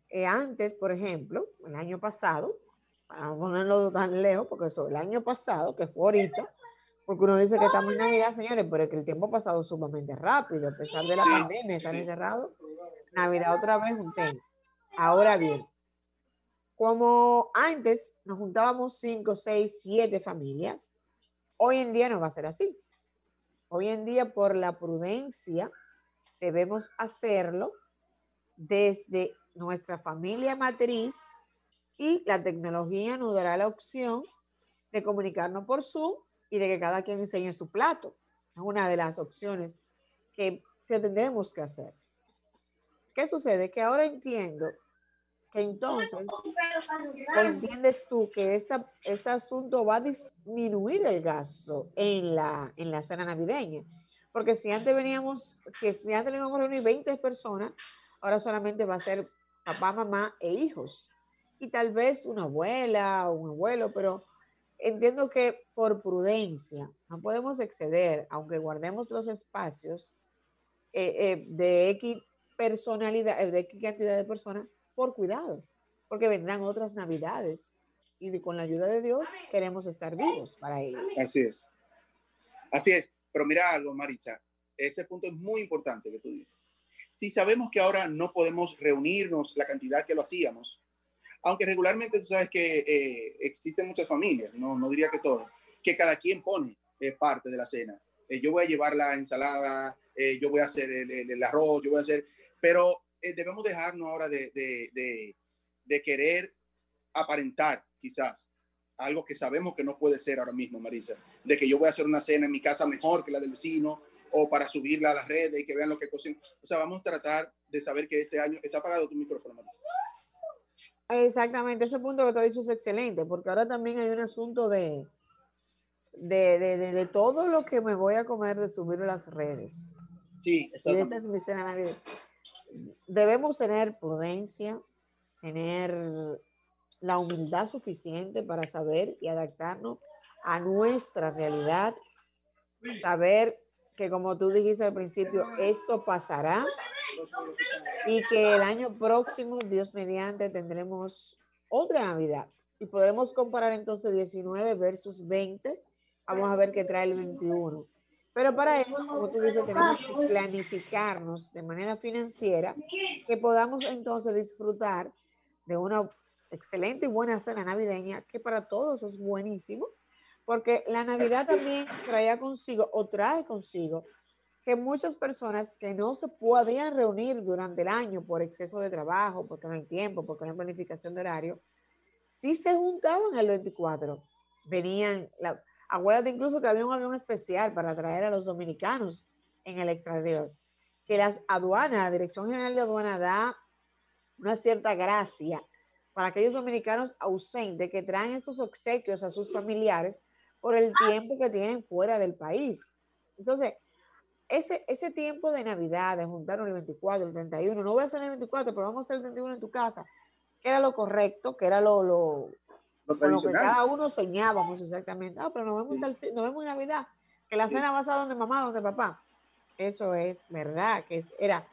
eh, antes, por ejemplo, el año pasado, para no ponerlo tan lejos, porque eso, el año pasado, que fue ahorita, porque uno dice que estamos en Navidad, señores, pero es que el tiempo ha pasado sumamente rápido, a pesar de la pandemia, estar sí. encerrados, Navidad otra vez un tema. Ahora bien, como antes nos juntábamos cinco, seis, siete familias, hoy en día no va a ser así. Hoy en día, por la prudencia, debemos hacerlo desde nuestra familia matriz y la tecnología nos dará la opción de comunicarnos por Zoom y de que cada quien enseñe su plato. Es una de las opciones que, tendremos que hacer. ¿Qué sucede? Que ahora entiendo que entonces, entiendes tú que esta, este asunto va a disminuir el gasto en la, en la cena navideña? Porque si antes veníamos, si antes íbamos a reunir 20 personas, ahora solamente va a ser papá, mamá e hijos. Y tal vez una abuela o un abuelo, pero entiendo que por prudencia no podemos exceder, aunque guardemos los espacios eh, eh, de X personalidad, de X cantidad de personas, por cuidado, porque vendrán otras navidades y con la ayuda de Dios queremos estar vivos para ello. Así es. Así es. Pero mira algo, Marisa, ese punto es muy importante que tú dices. Si sabemos que ahora no podemos reunirnos la cantidad que lo hacíamos, aunque regularmente tú sabes que eh, existen muchas familias, no, no diría que todas, que cada quien pone eh, parte de la cena. Eh, yo voy a llevar la ensalada, yo voy a hacer el, arroz, yo voy a hacer, pero debemos dejarnos ahora de, de, de querer aparentar quizás algo que sabemos que no puede ser ahora mismo, Marisa, de que yo voy a hacer una cena en mi casa mejor que la del vecino o para subirla a las redes y que vean lo que cocino. O sea, vamos a tratar de saber que este año está apagado tu micrófono, Marisa. Exactamente, ese punto que tú has dicho es excelente, porque ahora también hay un asunto de, de, de, de, todo lo que me voy a comer de subir a las redes. Sí, exacto. esta es mi cena Debemos tener prudencia, tener la humildad suficiente para saber y adaptarnos a nuestra realidad, saber que como tú dijiste al principio, esto pasará y que el año próximo, Dios mediante, tendremos otra Navidad y podremos comparar entonces 19 versus 20. Vamos a ver qué trae el 21. Pero para eso, como tú dices, tenemos que planificarnos de manera financiera, que podamos entonces disfrutar de una excelente y buena cena navideña, que para todos es buenísimo, porque la Navidad también traía consigo o trae consigo que muchas personas que no se podían reunir durante el año por exceso de trabajo, porque no hay tiempo, porque no hay planificación de horario, sí se juntaban el 24. Venían, la, acuérdate incluso que había un avión especial para traer a los dominicanos en el exterior, que las aduanas, la Dirección General de Aduana da una cierta gracia para aquellos dominicanos ausentes que traen esos obsequios a sus familiares por el tiempo que tienen fuera del país. Entonces, ese, ese tiempo de Navidad, de juntar el 24, el 31, no voy a hacer el 24, pero vamos a hacer el 31 en tu casa, que era lo correcto, que era lo, lo, lo, que cada uno soñábamos exactamente. Ah, pero nos vemos, nos vemos en Navidad, que la cena va a ser donde mamá, donde papá. Eso es verdad, que es, era,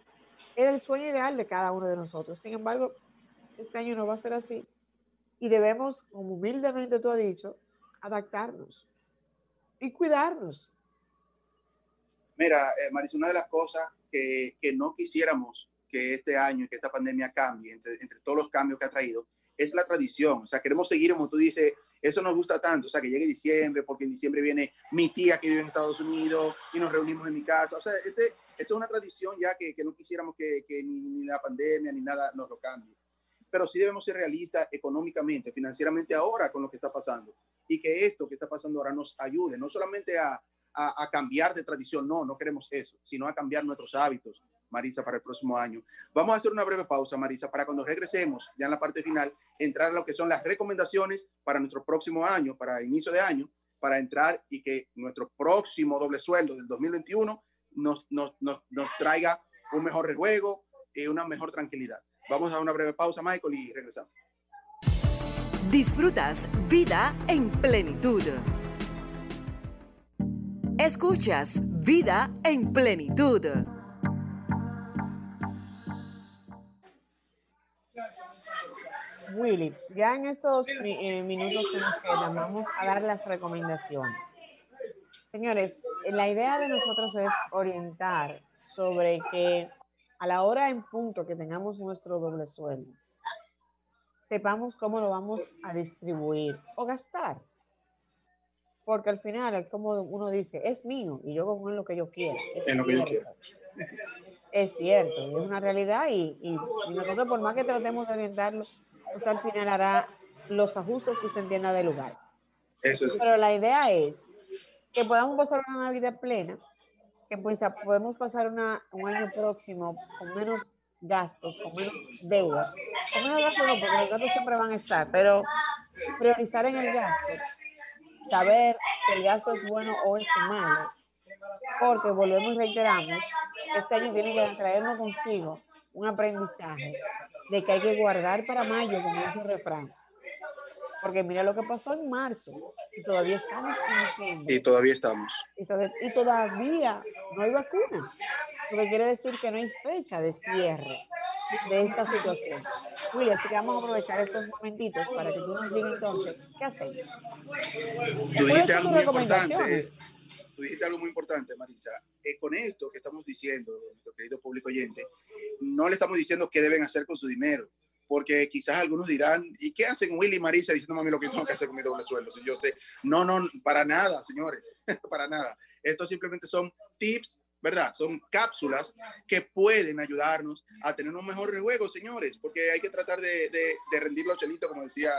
era el sueño ideal de cada uno de nosotros. Sin embargo, este año no va a ser así. Y debemos, como humildemente tú has dicho, adaptarnos y cuidarnos. Mira, eh, Marisa, una de las cosas que, que, no quisiéramos que este año y que esta pandemia cambie, entre, entre, todos los cambios que ha traído, es la tradición. O sea, queremos seguir, como tú dices, eso nos gusta tanto. O sea, que llegue diciembre, porque en diciembre viene mi tía que vive en Estados Unidos y nos reunimos en mi casa. O sea, ese, esa es una tradición ya que, que no quisiéramos que, que ni, ni, la pandemia ni nada nos lo cambie pero sí debemos ser realistas económicamente, financieramente ahora con lo que está pasando. Y que esto que está pasando ahora nos ayude, no solamente a, a, a, cambiar de tradición, no, no queremos eso, sino a cambiar nuestros hábitos, Marisa, para el próximo año. Vamos a hacer una breve pausa, Marisa, para cuando regresemos, ya en la parte final, entrar a lo que son las recomendaciones para nuestro próximo año, para inicio de año, para entrar y que nuestro próximo doble sueldo del 2021 nos, nos, nos, nos traiga un mejor rejuego y una mejor tranquilidad. Vamos a una breve pausa, Michael, y regresamos. Disfrutas vida en plenitud. Escuchas vida en plenitud. Willy, ya en estos eh, minutos que nos quedan, vamos a dar las recomendaciones. Señores, la idea de nosotros es orientar sobre que a la hora en punto que tengamos nuestro doble sueldo, sepamos cómo lo vamos a distribuir o gastar. Porque al final, como uno dice, es mío y yo con lo que yo quiera. Es, es lo que yo quiero. Es cierto, es una realidad y, y, y, nosotros por más que tratemos de orientarlo, usted al final hará los ajustes que usted entienda del lugar. Eso es Pero la idea es que podamos pasar una Navidad plena que pues podemos pasar una, un año próximo con menos gastos, con menos deudas. Con menos gastos no, porque los gastos siempre van a estar, pero priorizar en el gasto, saber si el gasto es bueno o es malo, porque volvemos y reiteramos, este año tiene que traernos consigo un aprendizaje de que hay que guardar para mayo, como dice el refrán. Porque mira lo que pasó en marzo y todavía estamos en Y todavía estamos. Y, todavía no hay vacuna. Lo que quiere decir que no hay fecha de cierre de esta situación. William, así que vamos a aprovechar estos momentitos para que tú nos digas entonces, ¿qué hacemos? Tú dijiste algo muy importante. Tú dijiste algo muy importante, Marisa. Eh, con esto que estamos diciendo, nuestro querido público oyente, no le estamos diciendo qué deben hacer con su dinero porque quizás algunos dirán, ¿y qué hacen Willy y Marisa diciendo a mí lo que tengo que hacer con mi doble sueldo? yo sé, no, no, para nada, señores, para nada. Esto simplemente son tips, ¿verdad? Son cápsulas que pueden ayudarnos a tener un mejor rejuego, señores, porque hay que tratar de, de, rendir los chelitos, como decía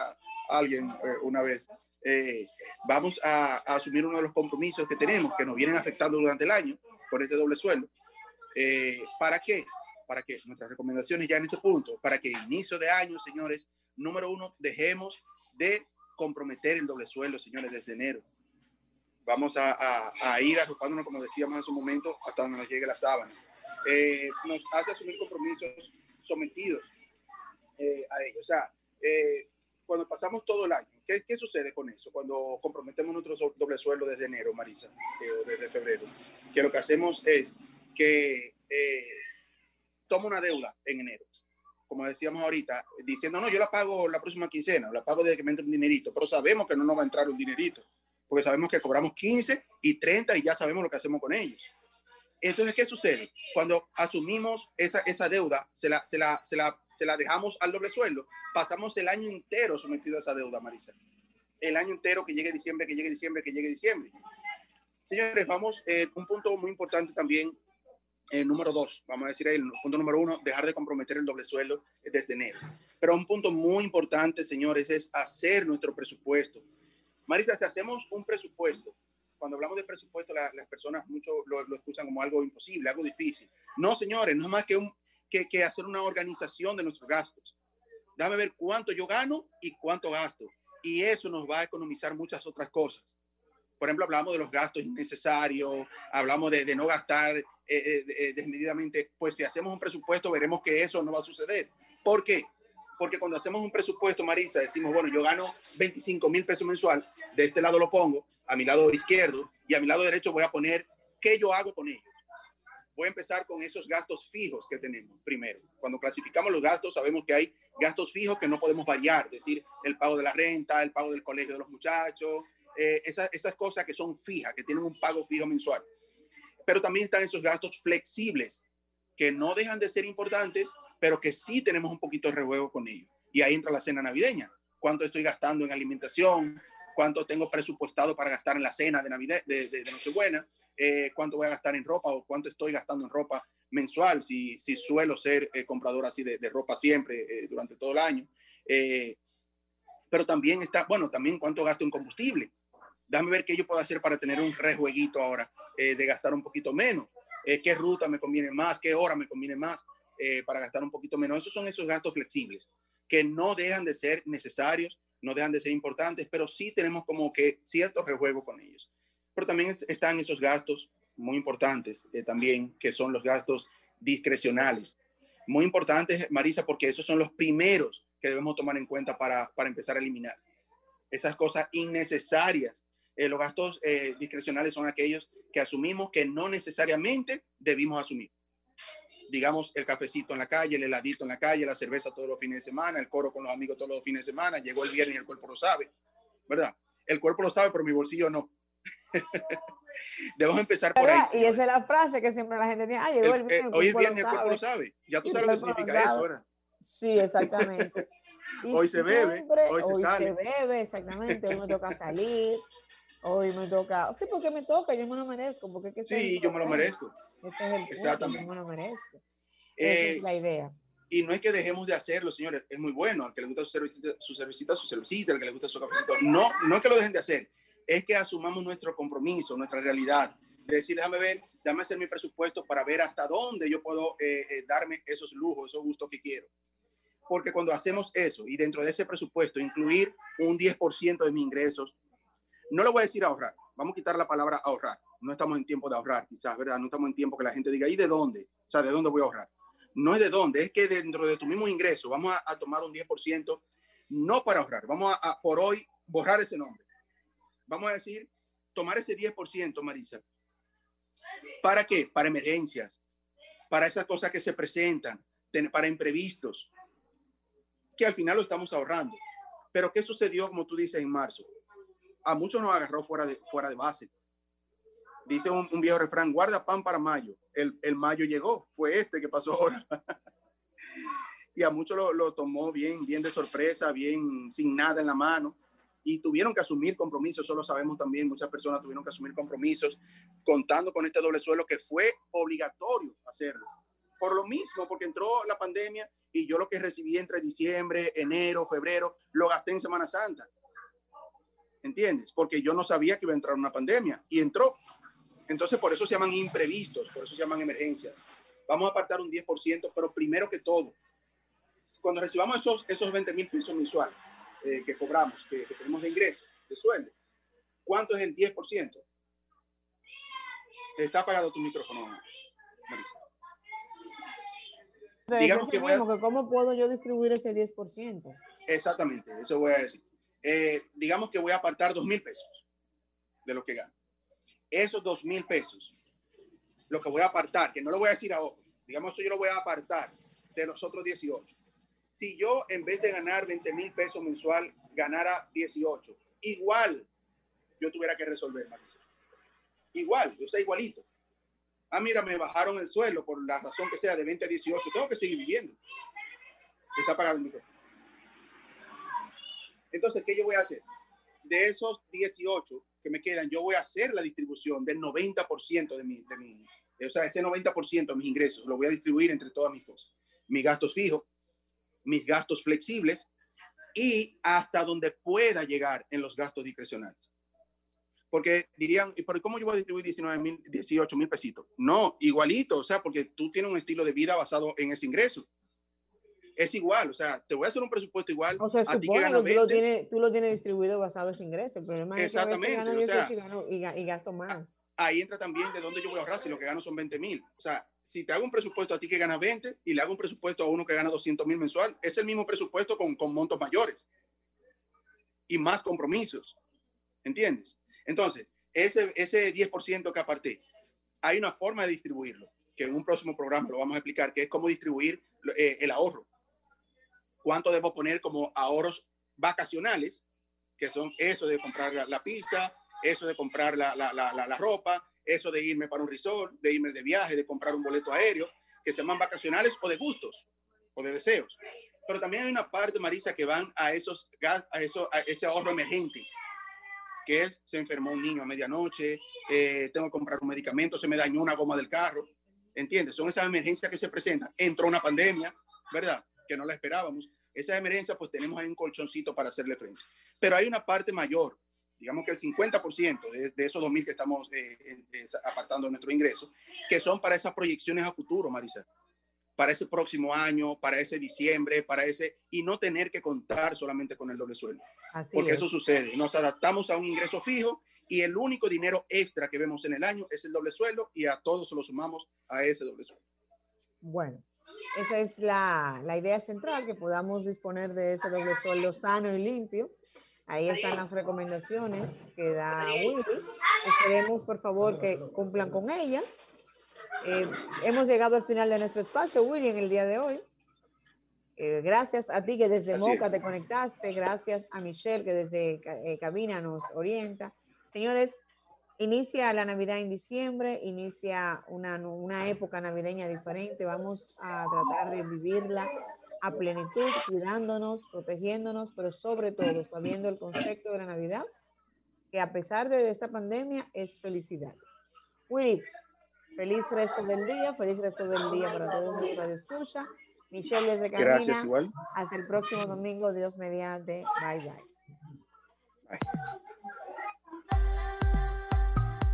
alguien eh, una vez. Eh, vamos a, asumir uno de los compromisos que tenemos, que nos vienen afectando durante el año, por este doble sueldo. Eh, ¿Para qué? Para que nuestras recomendaciones ya en este punto, para que inicio de año, señores, número uno, dejemos de comprometer el doble sueldo, señores, desde enero. Vamos a, a, ir agrupándonos, como decíamos en su momento, hasta donde nos llegue la sábana. Eh, nos hace asumir compromisos sometidos eh, a ellos. O sea, eh, cuando pasamos todo el año, ¿qué, ¿qué, sucede con eso? Cuando comprometemos nuestro doble sueldo desde enero, Marisa, o desde febrero, que lo que hacemos es que toma una deuda en enero, como decíamos ahorita, diciendo, no, yo la pago la próxima quincena, la pago desde que me entre un dinerito, pero sabemos que no nos va a entrar un dinerito, porque sabemos que cobramos 15 y 30 y ya sabemos lo que hacemos con ellos. Entonces, ¿qué sucede? Cuando asumimos esa, esa deuda, se la, se, la, se, la, se la dejamos al doble sueldo, pasamos el año entero sometido a esa deuda, Marisa. El año entero que llegue diciembre, que llegue diciembre, que llegue diciembre. Señores, vamos, eh, un punto muy importante también el número dos, vamos a decir el punto número uno, dejar de comprometer el doble sueldo desde enero. Pero un punto muy importante, señores, es hacer nuestro presupuesto. Marisa, si hacemos un presupuesto, cuando hablamos de presupuesto, las personas mucho lo, lo, escuchan como algo imposible, algo difícil. No, señores, no es más que, un, que, que hacer una organización de nuestros gastos. Dame ver cuánto yo gano y cuánto gasto. Y eso nos va a economizar muchas otras cosas. Por ejemplo, hablamos de los gastos innecesarios, hablamos de, de no gastar eh, eh, eh, desmedidamente. Pues si hacemos un presupuesto, veremos que eso no va a suceder. ¿Por qué? Porque cuando hacemos un presupuesto, Marisa, decimos, bueno, yo gano 25 mil pesos mensual, de este lado lo pongo, a mi lado izquierdo, y a mi lado derecho voy a poner qué yo hago con ellos. Voy a empezar con esos gastos fijos que tenemos primero. Cuando clasificamos los gastos, sabemos que hay gastos fijos que no podemos variar, es decir, el pago de la renta, el pago del colegio de los muchachos, eh, esas, esas cosas que son fijas, que tienen un pago fijo mensual. Pero también están esos gastos flexibles, que no dejan de ser importantes, pero que sí tenemos un poquito de rejuego con ellos. Y ahí entra la cena navideña. ¿Cuánto estoy gastando en alimentación? ¿Cuánto tengo presupuestado para gastar en la cena de Navidad, de, de, Nochebuena? Eh, ¿Cuánto voy a gastar en ropa o cuánto estoy gastando en ropa mensual? Si, si suelo ser eh, comprador así de, de ropa siempre durante todo el año. pero también está, bueno, también cuánto gasto en combustible Déjame ver qué yo puedo hacer para tener un rejueguito ahora, eh, de gastar un poquito menos. Eh, ¿Qué ruta me conviene más? ¿Qué hora me conviene más eh, para gastar un poquito menos? Esos son esos gastos flexibles que no dejan de ser necesarios, no dejan de ser importantes, pero sí tenemos como que cierto rejuego con ellos. Pero también están esos gastos muy importantes también, que son los gastos discrecionales. Muy importantes, Marisa, porque esos son los primeros que debemos tomar en cuenta para, para empezar a eliminar. Esas cosas innecesarias eh, los gastos eh, discrecionales son aquellos que asumimos que no necesariamente debimos asumir. Digamos, el cafecito en la calle, el heladito en la calle, la cerveza todos los fines de semana, el coro con los amigos todos los fines de semana, llegó el viernes y el cuerpo lo sabe, ¿verdad? El cuerpo lo sabe, pero mi bolsillo no. Debemos empezar por ahí. Y esa es la frase que siempre la gente tiene. Ah, llegó el, viernes. Eh, hoy es viernes, el cuerpo lo sabe. Ya tú sabes lo que significa eso, ¿verdad? Sí, exactamente. hoy se bebe, hoy se hoy sale. se bebe, exactamente. Hoy me toca salir. Hoy me toca, sí, porque me toca, yo me lo merezco. Porque que sí, yo me lo merezco. Ese es el Exactamente. yo me lo merezco. Esa es eh, la idea. Y no es que dejemos de hacerlo, señores, es muy bueno. Al que le gusta su cervecita, su cervecita, su cervecita, al que le gusta su cafecito. No, no es que lo dejen de hacer, es que asumamos nuestro compromiso, nuestra realidad. De decir, déjame ver, déjame hacer mi presupuesto para ver hasta dónde yo puedo eh, eh, darme esos lujos, esos gustos que quiero. Porque cuando hacemos eso y dentro de ese presupuesto incluir un 10% de mis ingresos, no lo voy a decir ahorrar, vamos a quitar la palabra ahorrar. No estamos en tiempo de ahorrar, quizás, ¿verdad? No estamos en tiempo que la gente diga, ¿y de dónde? O sea, ¿de dónde voy a ahorrar? No es de dónde, es que dentro de tu mismo ingreso vamos a, tomar un 10%, no para ahorrar, vamos a, por hoy borrar ese nombre. Vamos a decir, tomar ese 10%, Marisa. ¿Para qué? Para emergencias, para esas cosas que se presentan, para imprevistos, que al final lo estamos ahorrando. Pero ¿qué sucedió, como tú dices, en marzo? A muchos nos agarró fuera de, fuera de base. Dice un, viejo refrán, guarda pan para mayo. El, el, mayo llegó, fue este que pasó ahora. y a muchos lo, lo, tomó bien, bien de sorpresa, bien sin nada en la mano. Y tuvieron que asumir compromisos, eso lo sabemos también, muchas personas tuvieron que asumir compromisos contando con este doble suelo que fue obligatorio hacerlo. Por lo mismo, porque entró la pandemia y yo lo que recibí entre diciembre, enero, febrero, lo gasté en Semana Santa. ¿Entiendes? Porque yo no sabía que iba a entrar una pandemia y entró. Entonces, por eso se llaman imprevistos, por eso se llaman emergencias. Vamos a apartar un 10%, pero primero que todo, cuando recibamos esos, esos 20 mil pesos mensuales eh, que cobramos, que, tenemos de ingreso, de sueldo, ¿cuánto es el 10%? Está apagado tu micrófono, Marisa. Digamos que, ¿Cómo puedo yo distribuir ese 10%? Exactamente, eso voy a decir. Eh, digamos que voy a apartar dos mil pesos de lo que gano. Esos dos mil pesos, lo que voy a apartar, que no lo voy a decir ahora, digamos que yo lo voy a apartar de los otros 18. Si yo en vez de ganar 20 mil pesos mensual ganara 18, igual yo tuviera que resolver. Igual, yo sé igualito ah, mira, me bajaron el suelo por la razón que sea de 20 a 18, tengo que seguir viviendo. Está pagado el micrófono. Entonces, ¿qué yo voy a hacer? De esos 18 que me quedan, yo voy a hacer la distribución del 90% de mi, de mi, o sea, ese 90% de mis ingresos, lo voy a distribuir entre todas mis cosas. Mis gastos fijos, mis gastos flexibles y hasta donde pueda llegar en los gastos discrecionales. Porque dirían, ¿y cómo yo voy a distribuir 19 mil, 18 mil pesitos? No, igualito, o sea, porque tú tienes un estilo de vida basado en ese ingreso. Es igual, o sea, te voy a hacer un presupuesto igual. O sea, a supone que, tú, lo tienes, tú lo tienes distribuido basado en ese ingreso. El problema es que a veces gano 18 y, y, gasto más. Ahí entra también de dónde yo voy a ahorrar si lo que gano son 20 mil. O sea, si te hago un presupuesto a ti que gana 20 y le hago un presupuesto a uno que gana 200 mil mensual, es el mismo presupuesto con, con montos mayores y más compromisos. ¿Entiendes? Entonces, ese, ese 10% que aparté, hay una forma de distribuirlo, que en un próximo programa lo vamos a explicar, que es cómo distribuir eh, el ahorro. ¿Cuánto debo poner como ahorros vacacionales, que son eso de comprar la, pizza, eso de comprar la, la, la, ropa, eso de irme para un resort, de irme de viaje, de comprar un boleto aéreo, que se llaman vacacionales o de gustos o de deseos. Pero también hay una parte, Marisa, que van a esos a, eso, a ese ahorro emergente, que es, se enfermó un niño a medianoche, eh, tengo que comprar un medicamento, se me dañó una goma del carro, ¿entiendes? Son esas emergencias que se presentan. Entró una pandemia, ¿verdad? Que no la esperábamos. Esas emergencias, pues tenemos ahí un colchoncito para hacerle frente. Pero hay una parte mayor, digamos que el 50% de, de esos 2.000 que estamos eh, eh, apartando de nuestro ingreso, que son para esas proyecciones a futuro, Marisa para ese próximo año, para ese diciembre, para ese, y no tener que contar solamente con el doble sueldo. Porque eso sucede. Nos adaptamos a un ingreso fijo y el único dinero extra que vemos en el año es el doble sueldo y a todos lo sumamos a ese doble sueldo. Bueno, esa es la, la idea central, que podamos disponer de ese doble sueldo sano y limpio. Ahí están las recomendaciones que da Willis. Esperemos, por favor, que cumplan con ella. Eh, hemos llegado al final de nuestro espacio, William, el día de hoy. Eh, gracias a ti que desde Moca te conectaste, gracias a Michelle que desde eh, cabina nos orienta. Señores, inicia la Navidad en diciembre, inicia una, una época navideña diferente. Vamos a tratar de vivirla a plenitud, cuidándonos, protegiéndonos, pero sobre todo sabiendo el concepto de la Navidad, que a pesar de esta pandemia es felicidad. Willy, Feliz resto del día, feliz resto del día para todos los que escucha. Michelle desde Cabina. Gracias, igual. Hasta el próximo domingo, Dios mediante. Bye, bye. bye.